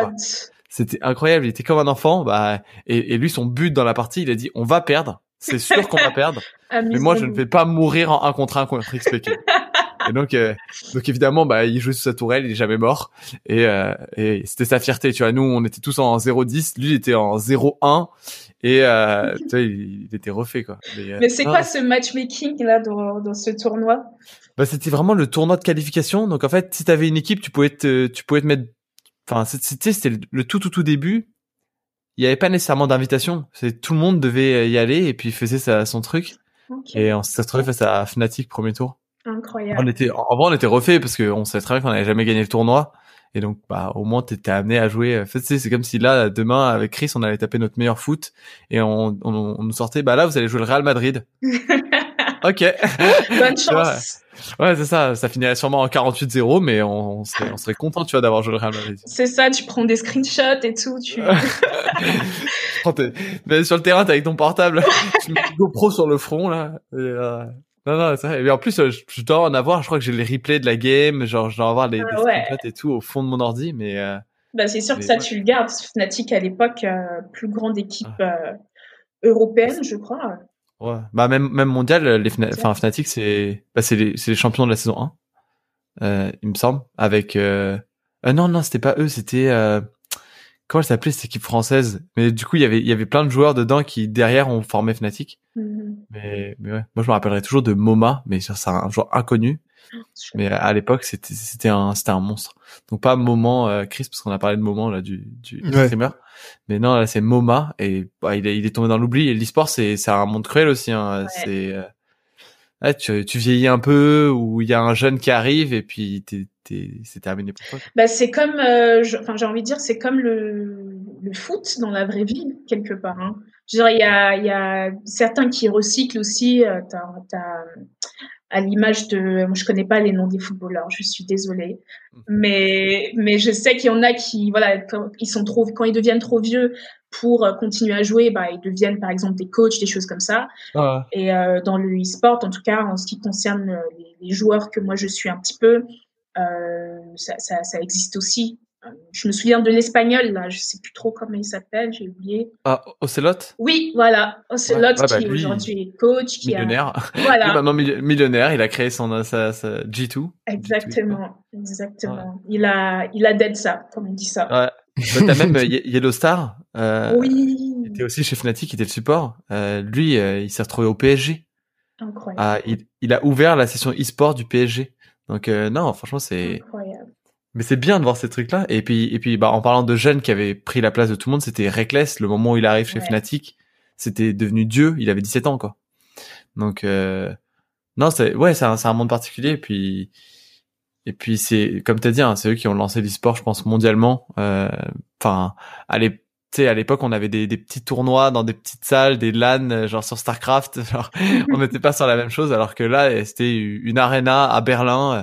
C'était incroyable, il était comme un enfant bah et, et lui son but dans la partie il a dit on va perdre. C'est sûr qu'on va perdre. [laughs] Mais moi, je ne vais pas mourir en un contre un contre XPK. [laughs] et donc, euh, donc évidemment, bah, il jouait sous sa tourelle, il est jamais mort. Et, euh, et c'était sa fierté, tu vois. Nous, on était tous en 0-10, lui, il était en 0-1. Et euh, tu il, était refait, quoi. Mais, euh, Mais c'est quoi ce matchmaking là dans, dans ce tournoi? Bah, C'était vraiment le tournoi de qualification. Donc, en fait, si t'avais une équipe, tu pouvais te, tu pouvais te mettre... Enfin, c'était c'était le- tout, tout, tout début. Il n'y avait pas nécessairement d'invitation. C'est tout le monde devait y aller et puis faisait sa, son truc. Et on s'est retrouvé face à Fnatic premier tour. Incroyable. On était, en vrai, on était refait parce qu'on savait très bien qu'on n'avait jamais gagné le tournoi. Et donc, bah, au moins, t'étais amené à jouer. En fait, tu sais, c'est comme si là, demain, avec Chris, on allait taper notre meilleur foot et on, on, on nous sortait, bah là, vous allez jouer le Real Madrid. [laughs] ok. Bonne [laughs] chance. Ouais, c'est ça. Ça finirait sûrement en 48-0, mais on, on serait, on serait content, tu vois, d'avoir joué le Real Madrid. C'est ça, tu prends des screenshots et tout. Tu... [laughs] Mais sur le terrain, t'es avec ton portable, tu mets une GoPro sur le front, là. Et, euh, Non, non, c'est vrai. Et en plus, euh, je, je dois en avoir, je crois que j'ai les replays de la game, genre, je dois avoir les, Ah ouais. screenshots et tout au fond de mon ordi, mais, euh, Bah, c'est sûr que ça, ouais. tu le gardes. Fnatic, à l'époque, euh, plus grande équipe Ah. euh, européenne, je crois. ouais. Bah, même, même mondial, les Fna- enfin, Fnatic, c'est, bah, c'est les, c'est les champions de la saison 1. Euh, il me semble, avec, non, non, c'était pas eux, c'était, comment elle s'appelait cette équipe française? Mais du coup, il y avait, il y avait plein de joueurs dedans qui, derrière, ont formé Fnatic. Mhm. Mais, mais ouais. Moi, je me rappellerai toujours de Moma, mais ça, c'est un joueur inconnu. Mais à l'époque, c'était c'était un c'était un monstre. Donc pas Moment euh, Chris parce qu'on a parlé de Moment là du du Ouais. streamer. Mais non, là c'est Moma et bah, il est il est tombé dans l'oubli et l'e-sport c'est c'est un monde cruel aussi hein. C'est euh, ouais, tu tu vieillis un peu ou il y a un jeune qui arrive et puis t'es c'est terminé pour toi? Bah, c'est comme, euh, je- j'ai envie de dire, c'est comme le, le foot dans la vraie vie, quelque part. Hein. Il y a, y a certains qui recyclent aussi. Euh, t'as, t'as, à l'image de, moi, je connais pas les noms des footballeurs, je suis désolée, mais mais je sais qu'il y en a qui, voilà, quand ils sont trop, quand ils deviennent trop vieux pour euh, continuer à jouer, bah, ils deviennent par exemple des coachs, des choses comme ça. Ah, Et euh, dans le e-sport, en tout cas, en ce qui concerne euh, les, les joueurs que moi je suis un petit peu, ça, ça, ça existe aussi. je me souviens de l'espagnol là, je sais plus trop comment il s'appelle, j'ai oublié. Ah, Ocelot? Oui, voilà, Ocelot Ouais, ouais, bah, qui aujourd'hui est coach, qui Millionnaire. Voilà, [laughs] maintenant millionnaire. Il a créé son sa, sa G2. exactement, exactement. Il a il a dead ça, comme on dit ça. Ouais. Bah, T'as même euh, Ye- Yellow Star. Euh, oui, Il était aussi chez Fnatic, il était le support. Euh, lui, euh, il s'est retrouvé au PSG. incroyable, Ah, il, il a ouvert la session e-sport du PSG. Donc euh, non, franchement, c'est incroyable. mais c'est bien de voir ces trucs-là. Et puis et puis bah en parlant de jeunes qui avaient pris la place de tout le monde, c'était Reckless. Le moment où il arrive chez Ouais. Fnatic, c'était devenu Dieu. Il avait 17 ans quoi. Donc euh, non, c'est ouais, c'est un, c'est un monde particulier. Et puis et puis c'est comme t'as dit, hein, c'est eux qui ont lancé l'e-sport, je pense mondialement. Euh, Enfin, à l'é- tu sais, à l'époque, on avait des, des petits tournois dans des petites salles, des LAN, euh, genre sur Starcraft. [laughs] Genre, on n'était pas sur la même chose, alors que là, euh, c'était une arena à Berlin. euh,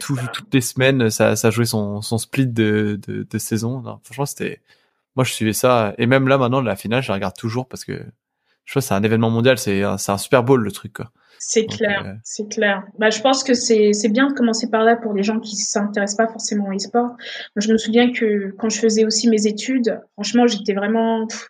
tout- toutes les semaines, ça, ça jouait son, son split de, de, de saison. Non, franchement, c'était, moi, je suivais ça. Et même là, maintenant, la finale, je la regarde toujours parce que je vois, c'est un événement mondial. C'est un, c'est un Super Bowl, le truc, quoi. C'est clair, euh, c'est clair. Bah, je pense que c'est c'est bien de commencer par là pour les gens qui s'intéressent pas forcément au e-sport. Je me souviens que quand je faisais aussi mes études, franchement, j'étais vraiment pff,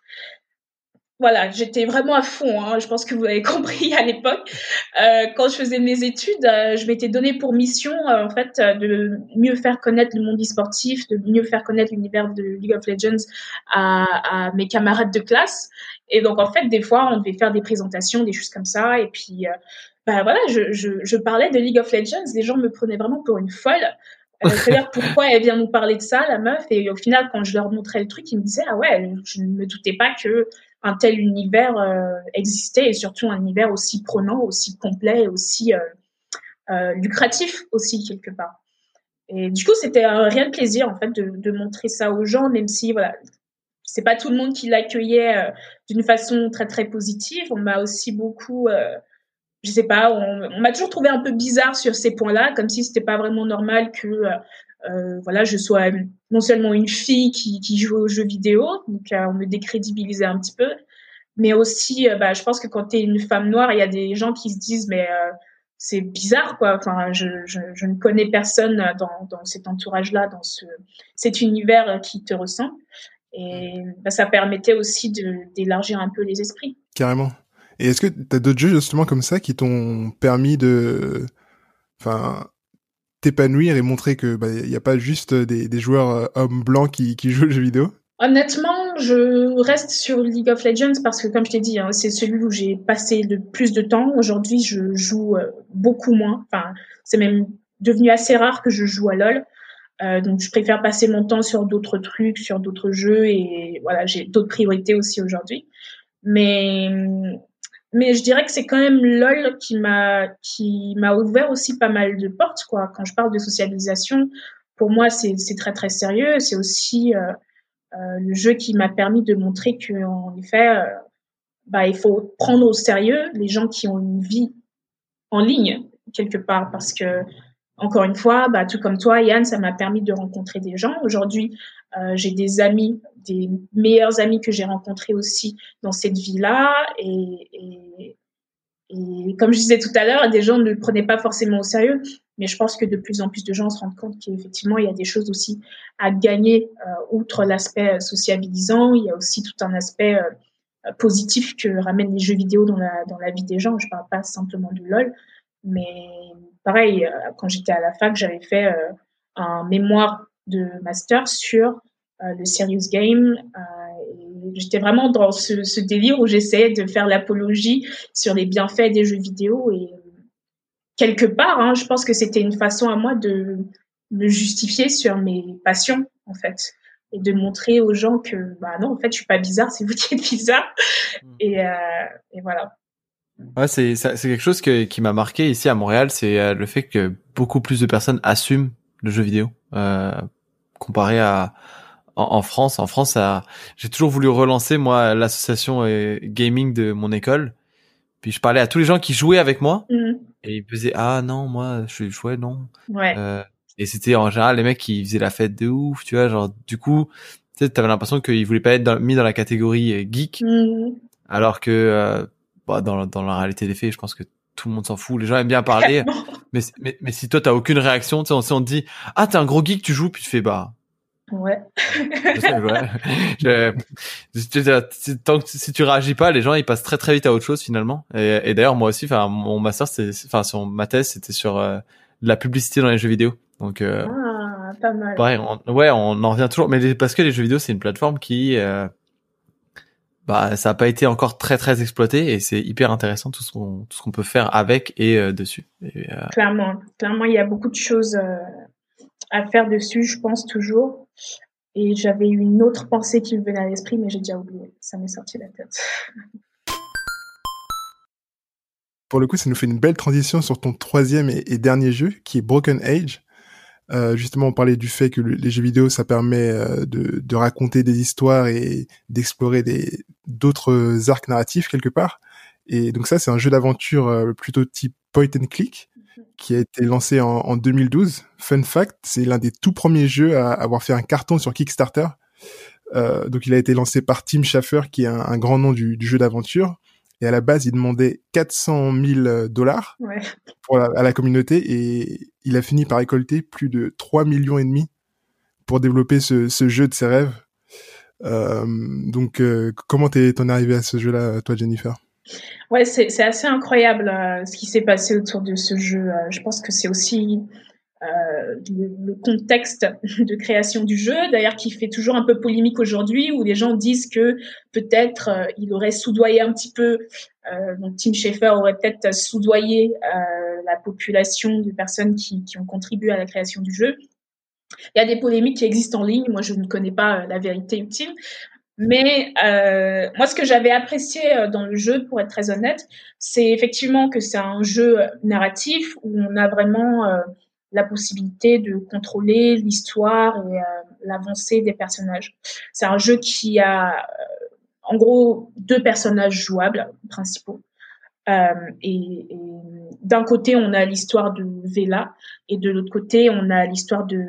voilà, j'étais vraiment à fond. Hein. Je pense que vous avez [laughs] compris à l'époque. Euh, quand je faisais mes études, euh, je m'étais donné pour mission euh, en fait euh, de mieux faire connaître le monde e-sportif, de mieux faire connaître l'univers de League of Legends à, à mes camarades de classe. Et donc en fait, des fois, on devait faire des présentations, des choses comme ça. Et puis, euh, bah voilà, je, je, je parlais de League of Legends. Les gens me prenaient vraiment pour une folle. Euh, [laughs] C'est-à-dire pourquoi elle vient nous parler de ça, la meuf? Et au final, quand je leur montrais le truc, ils me disaient ah ouais, je ne me doutais pas que un tel univers euh, existait et surtout un univers aussi prenant, aussi complet, et aussi euh, euh, lucratif aussi quelque part. Et du coup, c'était un réel plaisir en fait de, montrer ça aux gens, même si voilà, c'est pas tout le monde qui l'accueillait d'une façon très très positive. On m'a aussi beaucoup, je sais pas, on, on m'a toujours trouvé un peu bizarre sur ces points-là, comme si c'était pas vraiment normal que euh, euh, voilà, je sois non seulement une fille qui, qui joue aux jeux vidéo, donc euh, on me décrédibilisait un petit peu, mais aussi, euh, bah, je pense que quand tu es une femme noire, il y a des gens qui se disent, mais c'est bizarre, quoi. Enfin, je, je, je ne connais personne dans, dans cet entourage-là, dans ce, cet univers qui te ressemble. Et bah, ça permettait aussi d'élargir un peu les esprits. Carrément. Et est-ce que t'as d'autres jeux justement comme ça qui t'ont permis de, enfin, t'épanouir et montrer que bah y a pas juste des, des joueurs euh, hommes blancs qui, qui jouent aux jeux vidéo? Honnêtement, je reste sur League of Legends parce que, comme je t'ai dit, hein, c'est celui où j'ai passé le plus de temps. Aujourd'hui, je joue euh, beaucoup moins. Enfin, c'est même devenu assez rare que je joue à LoL. Euh, donc, je préfère passer mon temps sur d'autres trucs, sur d'autres jeux, et voilà, j'ai d'autres priorités aussi aujourd'hui. Mais, mais je dirais que c'est quand même LoL qui m'a qui m'a ouvert aussi pas mal de portes, quoi. Quand je parle de socialisation, pour moi, c'est très très sérieux. C'est aussi euh, euh, le jeu qui m'a permis de montrer que en effet, euh, bah, il faut prendre au sérieux les gens qui ont une vie en ligne quelque part, parce que encore une fois, bah, tout comme toi, Yann, ça m'a permis de rencontrer des gens. Aujourd'hui, j'ai des amis, des meilleurs amis que j'ai rencontrés aussi dans cette vie-là. Et, comme je disais tout à l'heure, des gens ne le prenaient pas forcément au sérieux. Mais je pense que de plus en plus de gens se rendent compte qu'effectivement, il y a des choses aussi à gagner, euh, outre l'aspect sociabilisant. Il y a aussi tout un aspect euh, positif que ramènent les jeux vidéo dans la, dans la vie des gens. Je parle pas simplement de LOL. Mais pareil, quand j'étais à la fac, j'avais fait euh, un mémoire de master sur euh, le serious game. Euh, j'étais vraiment dans ce, ce délire où j'essayais de faire l'apologie sur les bienfaits des jeux vidéo. Et quelque part, hein, je pense que c'était une façon à moi de me justifier sur mes passions en fait. Et de montrer aux gens que bah non en fait je suis pas bizarre, c'est vous qui êtes bizarre. Et, euh, et voilà. Ouais, c'est c'est quelque chose que, qui m'a marqué ici à Montréal, c'est euh, le fait que beaucoup plus de personnes assument le jeu vidéo. Euh, comparé à en, en France. En France, j'ai toujours voulu relancer moi l'association euh, gaming de mon école. Puis je parlais à tous les gens qui jouaient avec moi mmh. et ils me disaient ah non moi je jouais non. Ouais. Euh, et c'était en général les mecs qui faisaient la fête de ouf, tu vois, genre du coup, tu sais, t'avais l'impression qu'ils voulaient pas être dans, mis dans la catégorie euh, geek, mmh. alors que euh, bah, dans, dans la réalité des faits, je pense que tout le monde s'en fout. Les gens aiment bien parler, mais, mais, mais si toi t'as aucune réaction, tu sais, on, on te dit ah t'es un gros geek, tu joues, puis tu fais bah Ouais. [laughs] tant que si tu réagis pas, les gens ils passent très très vite à autre chose finalement. Et, et d'ailleurs moi aussi, enfin mon master, c'est, enfin sur ma thèse, c'était sur euh, la publicité dans les jeux vidéo. Donc euh, ah, pas mal. ouais, on en revient toujours, mais parce que les jeux vidéo c'est une plateforme qui euh, bah ça a pas été encore très très exploité et c'est hyper intéressant tout ce qu'on tout ce qu'on peut faire avec et euh, dessus. Et, clairement, clairement il y a beaucoup de choses à faire dessus, je pense toujours. Et j'avais une autre pensée qui me venait à l'esprit, mais j'ai déjà oublié. Ça m'est sorti de la tête. Pour le coup, ça nous fait une belle transition sur ton troisième et, dernier jeu, qui est Broken Age. Euh, justement, on parlait du fait que les jeux vidéo, ça permet euh, de, de, raconter des histoires et d'explorer des d'autres arcs narratifs quelque part. Et donc ça, c'est un jeu d'aventure euh, plutôt type point and click qui a été lancé en, en 2012. Fun fact, c'est l'un des tout premiers jeux à avoir fait un carton sur Kickstarter. Euh, donc il a été lancé par Tim Schafer, qui est un, grand nom du, du jeu d'aventure. Et à la base, il demandait 400 000 dollars ouais. à la communauté et il a fini par récolter plus de 3 millions et demi pour développer ce, jeu de ses rêves. Euh, donc, euh, comment t'es en arrivé à ce jeu-là, toi, Jennifer? Ouais, c'est assez incroyable euh, ce qui s'est passé autour de ce jeu. Je pense que c'est aussi euh, le, contexte de création du jeu, d'ailleurs qui fait toujours un peu polémique aujourd'hui, où les gens disent que peut-être euh, il aurait soudoyé un petit peu, euh, donc Tim Schafer aurait peut-être soudoyé la population de personnes qui, qui, ont contribué à la création du jeu. Il y a des polémiques qui existent en ligne. Moi, je ne connais pas la vérité ultime, mais euh, moi, ce que j'avais apprécié euh, dans le jeu, pour être très honnête, c'est effectivement que c'est un jeu narratif où on a vraiment euh, la possibilité de contrôler l'histoire et euh, l'avancée des personnages. C'est un jeu qui a, euh, en gros, deux personnages jouables principaux. et, et d'un côté, on a l'histoire de Vela, et de l'autre côté, on a l'histoire de,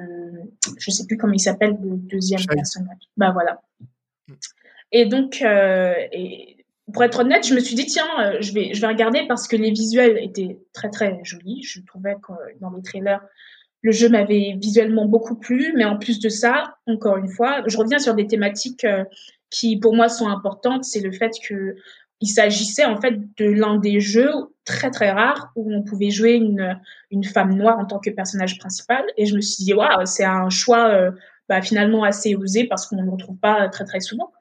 je sais plus comment il s'appelle, le deuxième personnage. Bah voilà. Et donc, euh, et pour être honnête, je me suis dit tiens, euh, je vais je vais regarder parce que les visuels étaient très très jolis. Je trouvais que dans les trailers, le jeu m'avait visuellement beaucoup plu, mais en plus de ça, encore une fois, je reviens sur des thématiques euh, qui pour moi sont importantes. C'est le fait que il s'agissait en fait de l'un des jeux très très rares où on pouvait jouer une une femme noire en tant que personnage principal. Et je me suis dit waouh, c'est un choix euh, bah, finalement assez osé parce qu'on ne le retrouve pas très très souvent.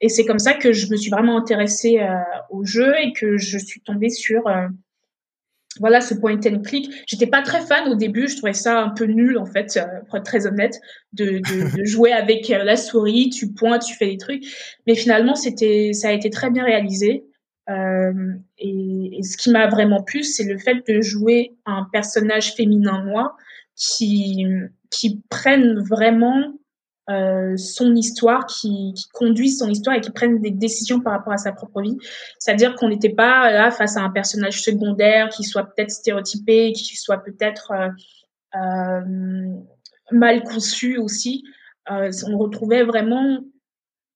Et c'est comme ça que je me suis vraiment intéressée euh, au jeu et que je suis tombée sur euh, voilà ce point and click. J'étais pas très fan au début, je trouvais ça un peu nul en fait, euh, pour être très honnête, de, de, [laughs] de jouer avec la souris, tu pointes, tu fais des trucs. Mais finalement, c'était ça a été très bien réalisé. Et, et, ce qui m'a vraiment plu, c'est le fait de jouer un personnage féminin noir qui qui prenne vraiment euh, son histoire, qui, qui conduisent son histoire et qui prennent des décisions par rapport à sa propre vie. C'est-à-dire qu'on n'était pas là face à un personnage secondaire qui soit peut-être stéréotypé, qui soit peut-être euh, euh, mal conçu aussi. Euh, on retrouvait vraiment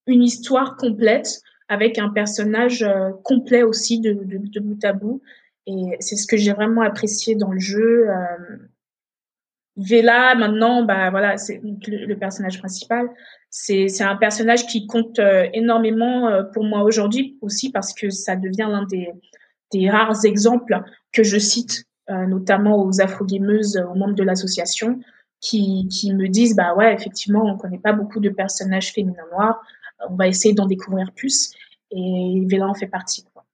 une histoire complète avec un personnage complet aussi de, de, de bout à bout. Et c'est ce que j'ai vraiment apprécié dans le jeu. Vela, maintenant, bah voilà, c'est le, personnage principal. C'est un personnage qui compte euh, énormément euh, pour moi aujourd'hui aussi parce que ça devient l'un des rares exemples que je cite, euh, notamment aux afro-gameuses, aux membres de l'association, qui me disent bah ouais effectivement on connaît pas beaucoup de personnages féminins noirs, on va essayer d'en découvrir plus et Vela en fait partie. Quoi.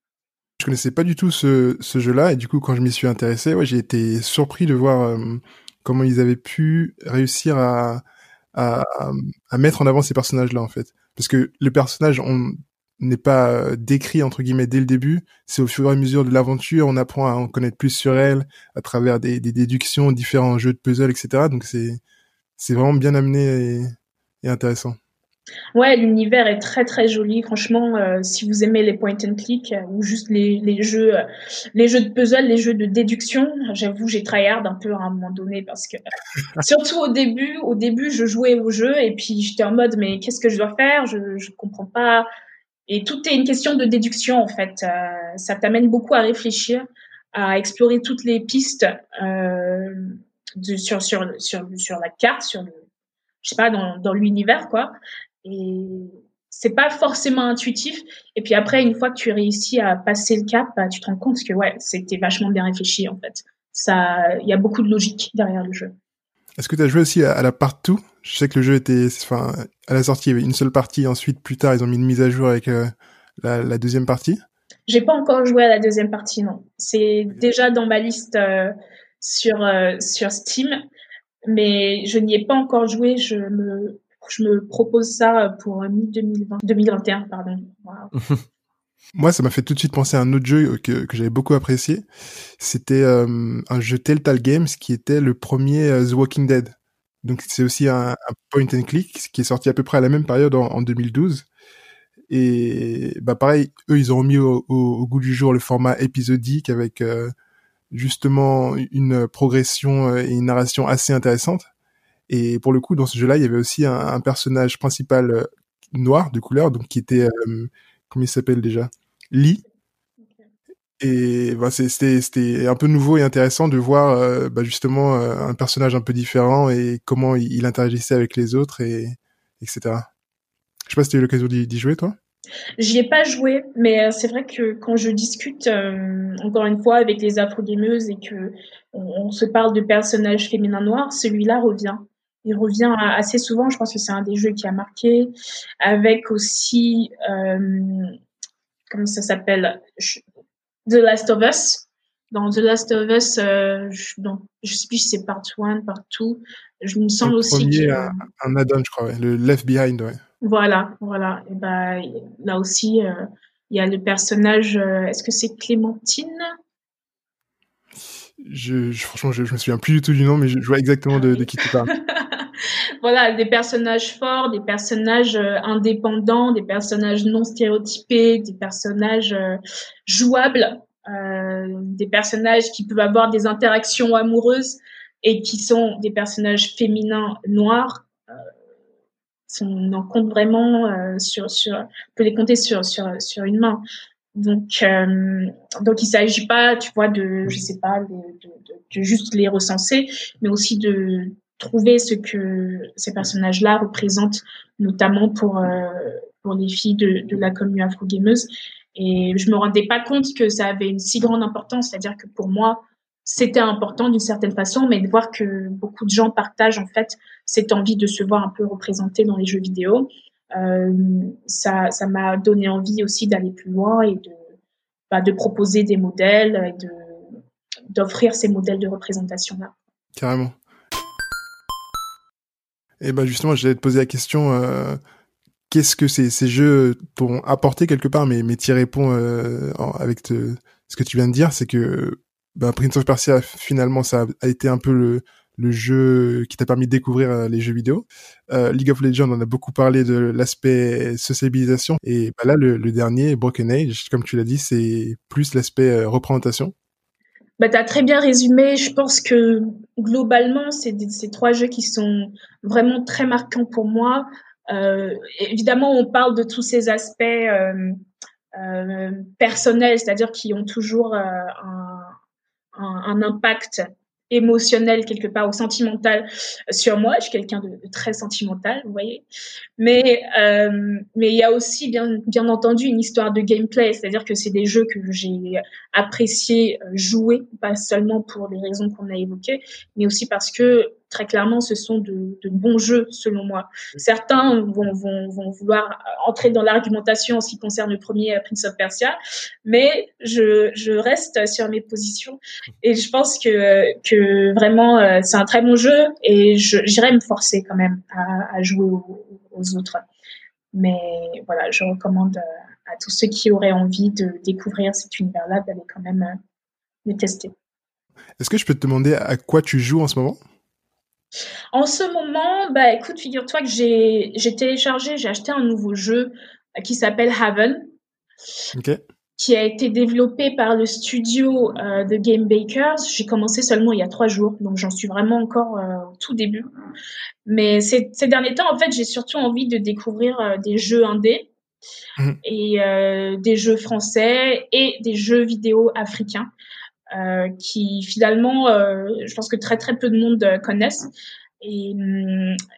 Je connaissais pas du tout ce jeu-là et du coup quand je m'y suis intéressé, j'ai été surpris de voir comment ils avaient pu réussir à, à, mettre en avant ces personnages-là, en fait. Parce que le personnage, on n'est pas décrit, entre guillemets, dès le début. C'est au fur et à mesure de l'aventure, on apprend à en connaître plus sur elle, à travers des, des déductions, différents jeux de puzzle, etc. Donc c'est, c'est vraiment bien amené et intéressant. Ouais, l'univers est très très joli. Franchement, euh, si vous aimez les point and click euh, ou juste les, les jeux, euh, les jeux de puzzle, les jeux de déduction, j'avoue, j'ai tryhard un peu à un moment donné parce que [laughs] surtout au début, au début, je jouais au jeu et puis j'étais en mode mais qu'est-ce que je dois faire? Je je comprends pas. Et tout est une question de déduction en fait. ça t'amène beaucoup à réfléchir, à explorer toutes les pistes de, sur sur sur sur la carte, sur le je sais pas, dans, dans l'univers, quoi. Et c'est pas forcément intuitif. Et puis après, une fois que tu réussis à passer le cap, bah, tu te rends compte que ouais, c'était vachement bien réfléchi en fait. Ça, il y a beaucoup de logique derrière le jeu. Est-ce que tu as joué aussi à, la partout Je sais que le jeu était, enfin, à la sortie, il y avait une seule partie. Ensuite, plus tard, ils ont mis une mise à jour avec euh, la, la, deuxième partie? J'ai pas encore joué à la deuxième partie, non. C'est déjà dans ma liste euh, sur euh, sur Steam, mais je n'y ai pas encore joué. Je me je me propose ça pour mi 2020, 2021, pardon. [laughs] Moi, ça m'a fait tout de suite penser à un autre jeu que, que j'avais beaucoup apprécié. C'était euh, un jeu Telltale Games qui était le premier euh, The Walking Dead. Donc c'est aussi un, point and click qui est sorti à peu près à la même période en, en 2012. Et bah pareil, eux ils ont remis au, goût du jour le format épisodique avec euh, justement une progression et une narration assez intéressante. Et pour le coup, dans ce jeu-là, il y avait aussi un, personnage principal noir de couleur, donc qui était comment il s'appelle déjà? Lee. Et bah, c'était un peu nouveau et intéressant de voir euh, bah, justement euh, un personnage un peu différent et comment il, interagissait avec les autres et etc. Je sais pas si tu as eu l'occasion d'y jouer toi? J'y ai pas joué, mais euh, c'est vrai que quand je discute encore une fois avec les afro-gameuses et que on, se parle de personnages féminins noirs, celui-là revient il revient assez souvent. Je pense que c'est un des jeux qui a marqué. Avec aussi, euh, comment ça s'appelle? The Last of Us. Dans The Last of Us, euh, je, je sais plus si c'est part 1, part 2. Je me semble aussi que... un, un add-on, je crois, le Left Behind, ouais. Voilà, voilà. Et ben là aussi, euh, il y a le personnage. Est-ce que c'est Clémentine? Je, franchement, je, je, me souviens plus du tout du nom, mais je, vois exactement de, de qui tu parles. [laughs] voilà, des personnages forts, des personnages euh, indépendants, des personnages non stéréotypés, des personnages euh, jouables, euh, des personnages qui peuvent avoir des interactions amoureuses et qui sont des personnages féminins noirs. on en compte vraiment sur, sur, on peut les compter sur, sur, sur une main. Donc, euh, donc il s'agit pas, tu vois, de, je sais pas, de, de, de, juste les recenser, mais aussi de trouver ce que ces personnages-là représentent, notamment pour euh, pour les filles de, de la commune afro-gameuse. Et je me rendais pas compte que ça avait une si grande importance, c'est-à-dire que pour moi, c'était important d'une certaine façon, mais de voir que beaucoup de gens partagent en fait cette envie de se voir un peu représenté dans les jeux vidéo ça, ça m'a donné envie aussi d'aller plus loin et de, bah, de proposer des modèles et d'offrir ces modèles de représentation là. Carrément. Et ben justement, j'allais te poser la question. Euh, Qu'est-ce que ces, ces jeux t'ont apporté quelque part? Mais mais tu réponds euh, avec ce que tu viens de dire, c'est que bah, Prince of Persia finalement ça a été un peu le le jeu qui t'a permis de découvrir euh, les jeux vidéo. Euh, League of Legends, on a beaucoup parlé de l'aspect sociabilisation. Et bah là, le, dernier, Broken Age, comme tu l'as dit, c'est plus l'aspect euh, représentation. Bah, tu as très bien résumé. Je pense que globalement, c'est ces trois jeux qui sont vraiment très marquants pour moi. Évidemment, on parle de tous ces aspects personnels, c'est-à-dire qui ont toujours un, impact émotionnel quelque part ou sentimental sur moi. Je suis quelqu'un de, très sentimental, vous voyez. Mais euh, mais il y a aussi bien bien entendu une histoire de gameplay, c'est-à-dire que c'est des jeux que j'ai apprécié euh, jouer, pas seulement pour les raisons qu'on a évoquées, mais aussi parce que très clairement, ce sont de, de, bons jeux, selon moi. Certains vont, vont, vont vouloir entrer dans l'argumentation en ce qui concerne le premier Prince of Persia, mais je, je reste sur mes positions et je pense que, que vraiment, euh, c'est un très bon jeu et j'irai me forcer quand même à, à jouer aux, autres. Mais voilà, je recommande euh, à tous ceux qui auraient envie de découvrir cet univers-là d'aller quand même euh, le tester. Est-ce que je peux te demander à quoi tu joues en ce moment? En ce moment, bah écoute, figure-toi que j'ai j'ai téléchargé, j'ai acheté un nouveau jeu euh, qui s'appelle Haven. Qui a été développé par le studio euh, de Game Bakers. J'ai commencé seulement il y a trois jours, donc j'en suis vraiment encore euh, au tout début. Mais ces, ces derniers temps, en fait, j'ai surtout envie de découvrir des jeux indés mmh. et des jeux français et des jeux vidéo africains. Euh, qui finalement, euh, je pense que très très peu de monde euh, connaissent. Et,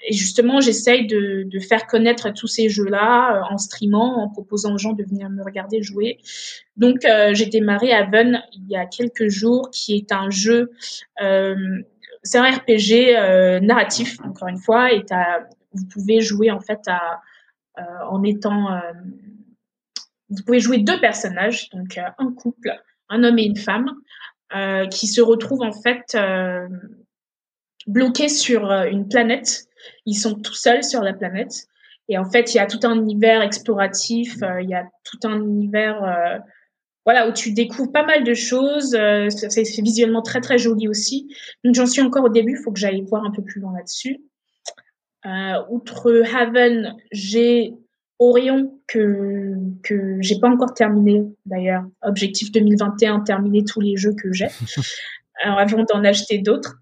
et justement, j'essaye de, de, faire connaître tous ces jeux-là en streamant, en proposant aux gens de venir me regarder jouer. Donc, j'ai démarré Haven il y a quelques jours, qui est un jeu, c'est un RPG narratif, encore une fois, et vous pouvez jouer en fait à, en étant vous pouvez jouer deux personnages, donc euh, un couple, un homme et une femme, euh, qui se retrouvent en fait euh, bloqués sur une planète. Ils sont tout seuls sur la planète. Et en fait, il y a tout un univers exploratif, il y a tout un univers voilà où tu découvres pas mal de choses. c'est visuellement très très joli aussi. Donc j'en suis encore au début, il faut que j'aille voir un peu plus loin là-dessus. outre Haven, j'ai Orion que que j'ai pas encore terminé d'ailleurs. Objectif 2021 terminer tous les jeux que j'ai. Alors [laughs] avant d'en acheter d'autres.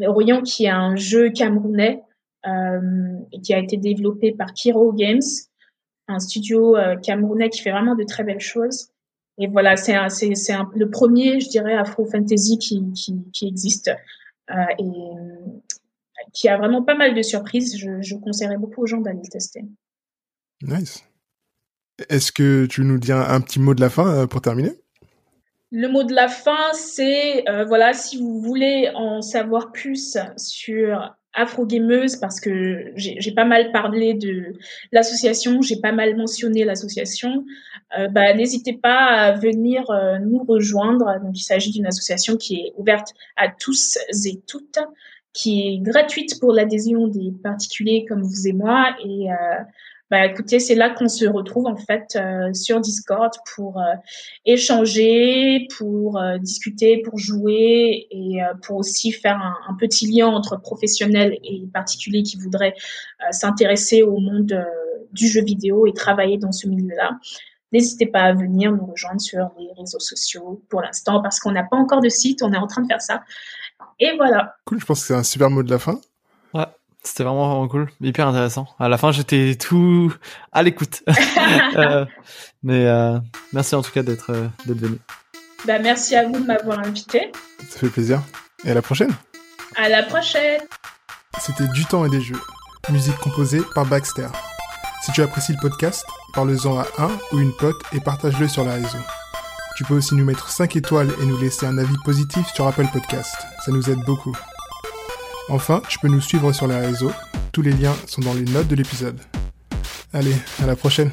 Orion qui est un jeu camerounais euh, qui a été développé par Kiro Games, un studio euh, camerounais qui fait vraiment de très belles choses. Et voilà, c'est c'est c'est le premier, je dirais, Afro Fantasy qui qui, qui existe euh, et qui a vraiment pas mal de surprises. Je, je conseillerais beaucoup aux gens d'aller le tester. Nice. Est-ce que tu nous dis un, petit mot de la fin euh, pour terminer? Le mot de la fin, c'est euh, voilà, si vous voulez en savoir plus sur Afro Gameuse, parce que j'ai pas mal parlé de l'association, j'ai pas mal mentionné l'association, euh, bah, n'hésitez pas à venir nous rejoindre. Donc, il s'agit d'une association qui est ouverte à tous et toutes, qui est gratuite pour l'adhésion des particuliers comme vous et moi, et bah écoutez, c'est là qu'on se retrouve en fait euh, sur Discord pour euh, échanger, pour euh, discuter, pour jouer et pour aussi faire un, un, petit lien entre professionnels et particuliers qui voudraient s'intéresser au monde du jeu vidéo et travailler dans ce milieu-là. N'hésitez pas à venir nous rejoindre sur les réseaux sociaux pour l'instant parce qu'on n'a pas encore de site, on est en train de faire ça. Et voilà. Cool, je pense que c'est un super mot de la fin. C'était vraiment, vraiment cool, hyper intéressant. À la fin, j'étais tout à l'écoute. [laughs] euh, mais euh, merci en tout cas d'être euh, d'être venu. Bah, merci à vous de m'avoir invité. Ça fait plaisir. Et à la prochaine. À la prochaine. C'était Du temps et des jeux. Musique composée par Baxter. Si tu apprécies le podcast, parle-en à un ou une pote et partage-le sur la réseau. Tu peux aussi nous mettre 5 étoiles et nous laisser un avis positif sur Apple Podcast. Ça nous aide beaucoup. Enfin, tu peux nous suivre sur les réseaux. Tous les liens sont dans les notes de l'épisode. Allez, à la prochaine